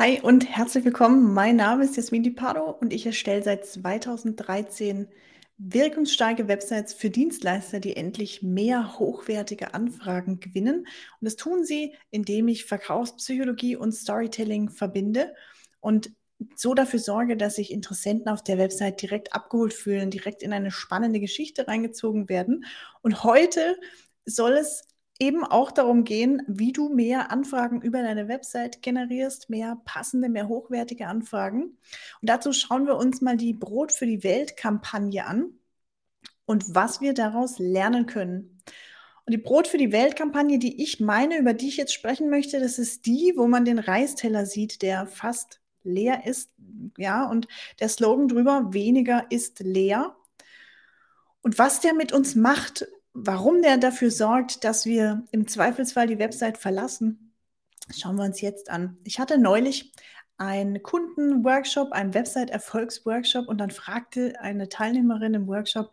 Hi und herzlich willkommen. Mein Name ist Jasmin Di Pardo und ich erstelle seit 2013 wirkungsstarke Websites für Dienstleister, die endlich mehr hochwertige Anfragen gewinnen. Und das tun sie, indem ich Verkaufspsychologie und Storytelling verbinde und so dafür sorge, dass sich Interessenten auf der Website direkt abgeholt fühlen, direkt in eine spannende Geschichte reingezogen werden. Und heute soll es eben auch darum gehen, wie du mehr Anfragen über deine Website generierst, mehr passende, mehr hochwertige Anfragen. Und dazu schauen wir uns mal die Brot für die Welt-Kampagne an und was wir daraus lernen können. Und die Brot für die Welt-Kampagne, die ich meine, über die ich jetzt sprechen möchte, das ist die, wo man den Reisteller sieht, der fast leer ist. Ja, und der Slogan drüber, weniger ist leer. Und was der mit uns macht, warum der dafür sorgt, dass wir im Zweifelsfall die Website verlassen, schauen wir uns jetzt an. Ich hatte neulich einen Kundenworkshop, einen Website-Erfolgsworkshop und dann fragte eine Teilnehmerin im Workshop,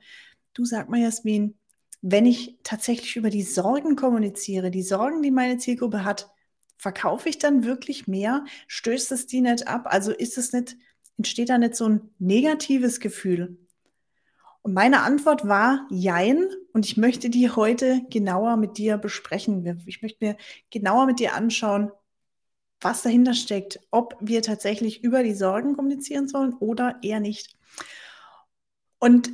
du sag mal Jasmin, wenn ich tatsächlich über die Sorgen kommuniziere, die Sorgen, die meine Zielgruppe hat, verkaufe ich dann wirklich mehr? Stößt es die nicht ab? Also ist es nicht, entsteht da nicht so ein negatives Gefühl? Und meine Antwort war Jein. Und ich möchte die heute genauer mit dir besprechen. Ich möchte mir genauer mit dir anschauen, was dahinter steckt, ob wir tatsächlich über die Sorgen kommunizieren sollen oder eher nicht. Und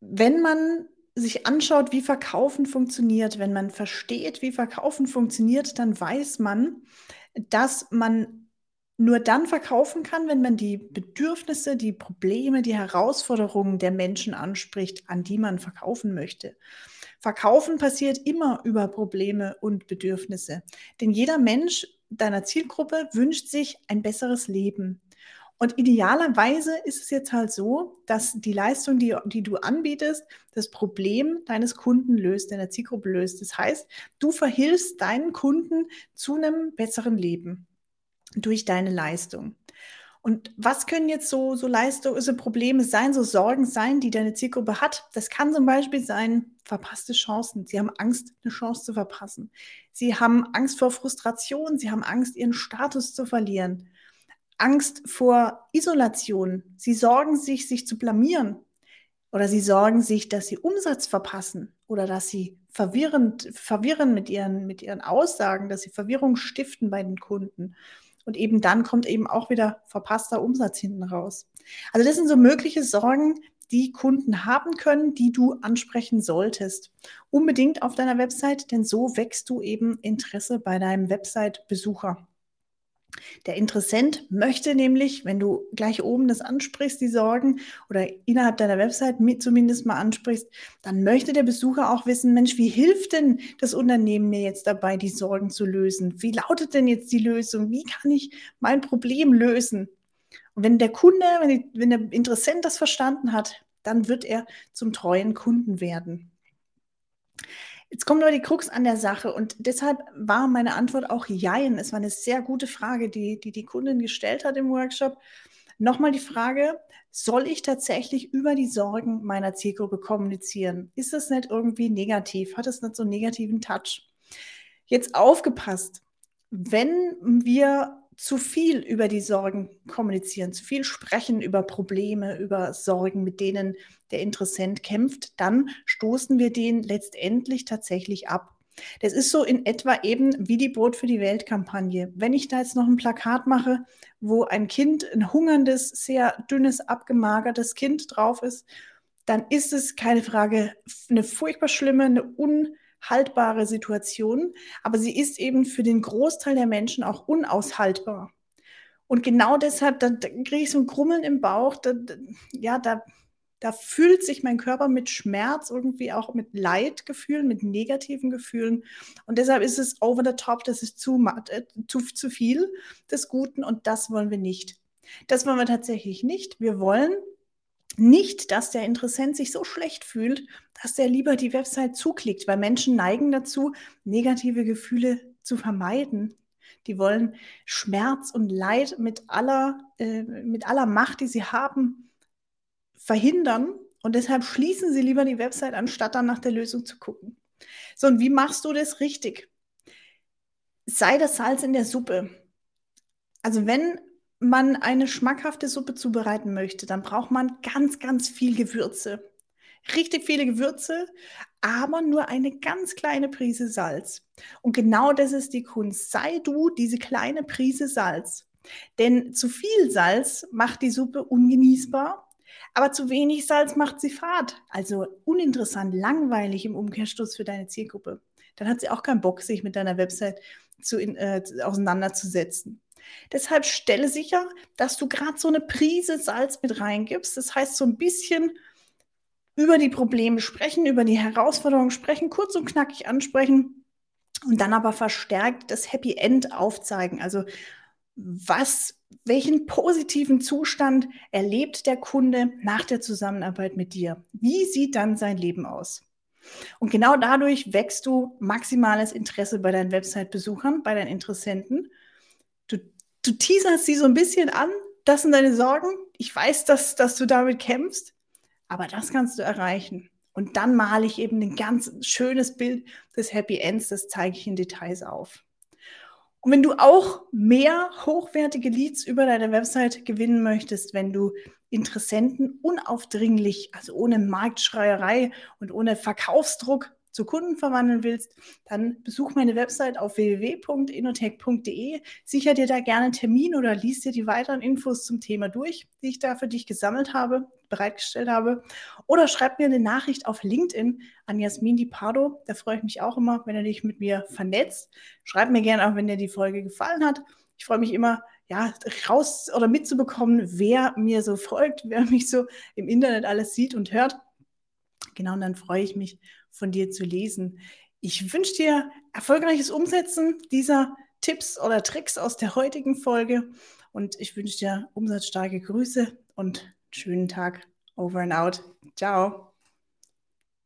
wenn man sich anschaut, wie Verkaufen funktioniert, wenn man versteht, wie Verkaufen funktioniert, dann weiß man, dass man nur dann verkaufen kann, wenn man die Bedürfnisse, die Probleme, die Herausforderungen der Menschen anspricht, an die man verkaufen möchte. Verkaufen passiert immer über Probleme und Bedürfnisse. Denn jeder Mensch deiner Zielgruppe wünscht sich ein besseres Leben. Und idealerweise ist es jetzt halt so, dass die Leistung, die, die du anbietest, das Problem deines Kunden löst, deiner Zielgruppe löst. Das heißt, du verhilfst deinen Kunden zu einem besseren Leben durch deine Leistung. Und was können jetzt so, so Leistungen, so Probleme sein, so Sorgen sein, die deine Zielgruppe hat? Das kann zum Beispiel sein, verpasste Chancen. Sie haben Angst, eine Chance zu verpassen. Sie haben Angst vor Frustration. Sie haben Angst, ihren Status zu verlieren. Angst vor Isolation. Sie sorgen sich, sich zu blamieren. Oder sie sorgen sich, dass sie Umsatz verpassen oder dass sie verwirrend, verwirren mit ihren, mit ihren Aussagen, dass sie Verwirrung stiften bei den Kunden. Und eben dann kommt eben auch wieder verpasster Umsatz hinten raus. Also das sind so mögliche Sorgen, die Kunden haben können, die du ansprechen solltest. Unbedingt auf deiner Website, denn so wächst du eben Interesse bei deinem Website-Besucher. Der Interessent möchte nämlich, wenn du gleich oben das ansprichst, die Sorgen oder innerhalb deiner Website mit zumindest mal ansprichst, dann möchte der Besucher auch wissen, Mensch, wie hilft denn das Unternehmen mir jetzt dabei, die Sorgen zu lösen? Wie lautet denn jetzt die Lösung? Wie kann ich mein Problem lösen? Und wenn der Kunde, wenn, die, wenn der Interessent das verstanden hat, dann wird er zum treuen Kunden werden. Jetzt kommt aber die Krux an der Sache und deshalb war meine Antwort auch Jein. Es war eine sehr gute Frage, die die, die Kundin gestellt hat im Workshop. Nochmal die Frage, soll ich tatsächlich über die Sorgen meiner Zielgruppe kommunizieren? Ist das nicht irgendwie negativ? Hat es nicht so einen negativen Touch? Jetzt aufgepasst, wenn wir zu viel über die Sorgen kommunizieren, zu viel sprechen über Probleme, über Sorgen, mit denen der Interessent kämpft, dann stoßen wir den letztendlich tatsächlich ab. Das ist so in etwa eben wie die Brot für die Welt-Kampagne. Wenn ich da jetzt noch ein Plakat mache, wo ein Kind, ein hungerndes, sehr dünnes, abgemagertes Kind drauf ist, dann ist es keine Frage eine furchtbar schlimme, eine un haltbare Situation, aber sie ist eben für den Großteil der Menschen auch unaushaltbar. Und genau deshalb, da, da kriege ich so ein Krummeln im Bauch, da, da, ja, da, da fühlt sich mein Körper mit Schmerz, irgendwie auch mit Leidgefühlen, mit negativen Gefühlen. Und deshalb ist es over the top, das ist zu, äh, zu, zu viel des Guten und das wollen wir nicht. Das wollen wir tatsächlich nicht. Wir wollen nicht, dass der Interessent sich so schlecht fühlt, dass der lieber die Website zuklickt, weil Menschen neigen dazu, negative Gefühle zu vermeiden. Die wollen Schmerz und Leid mit aller, äh, mit aller Macht, die sie haben, verhindern. Und deshalb schließen sie lieber die Website, anstatt dann nach der Lösung zu gucken. So, und wie machst du das richtig? Sei das Salz in der Suppe Also wenn man eine schmackhafte Suppe zubereiten möchte, dann braucht man ganz, ganz viel Gewürze. Richtig viele Gewürze, aber nur eine ganz kleine Prise Salz. Und genau das ist die Kunst. Sei du diese kleine Prise Salz. Denn zu viel Salz macht die Suppe ungenießbar, aber zu wenig Salz macht sie fad. Also uninteressant, langweilig im Umkehrschluss für deine Zielgruppe. Dann hat sie auch keinen Bock, sich mit deiner Website zu, äh, auseinanderzusetzen. Deshalb stelle sicher, dass du gerade so eine Prise Salz mit reingibst. Das heißt, so ein bisschen über die Probleme sprechen, über die Herausforderungen sprechen, kurz und knackig ansprechen und dann aber verstärkt das Happy End aufzeigen. Also was, welchen positiven Zustand erlebt der Kunde nach der Zusammenarbeit mit dir? Wie sieht dann sein Leben aus? Und genau dadurch wächst du maximales Interesse bei deinen Website-Besuchern, bei deinen Interessenten. Du, teaserst sie so ein bisschen an, das sind deine Sorgen. Ich weiß, dass, dass du damit kämpfst, aber das kannst du erreichen. Und dann male ich eben ein ganz schönes Bild des Happy Ends, das zeige ich in Details auf. Und wenn du auch mehr hochwertige Leads über deine Website gewinnen möchtest, wenn du Interessenten unaufdringlich, also ohne Marktschreierei und ohne Verkaufsdruck zu Kunden verwandeln willst, dann besuch meine Website auf www.inotech.de. Sicher dir da gerne einen Termin oder liest dir die weiteren Infos zum Thema durch, die ich da für dich gesammelt habe, bereitgestellt habe. Oder schreib mir eine Nachricht auf LinkedIn an Jasmin Di Pardo. Da freue ich mich auch immer, wenn du dich mit mir vernetzt. Schreib mir gerne auch, wenn dir die Folge gefallen hat. Ich freue mich immer, ja, raus oder mitzubekommen, wer mir so folgt, wer mich so im Internet alles sieht und hört. Genau, und dann freue ich mich, von dir zu lesen. Ich wünsche dir erfolgreiches Umsetzen dieser Tipps oder Tricks aus der heutigen Folge und ich wünsche dir umsatzstarke Grüße und schönen Tag. Over and out. Ciao.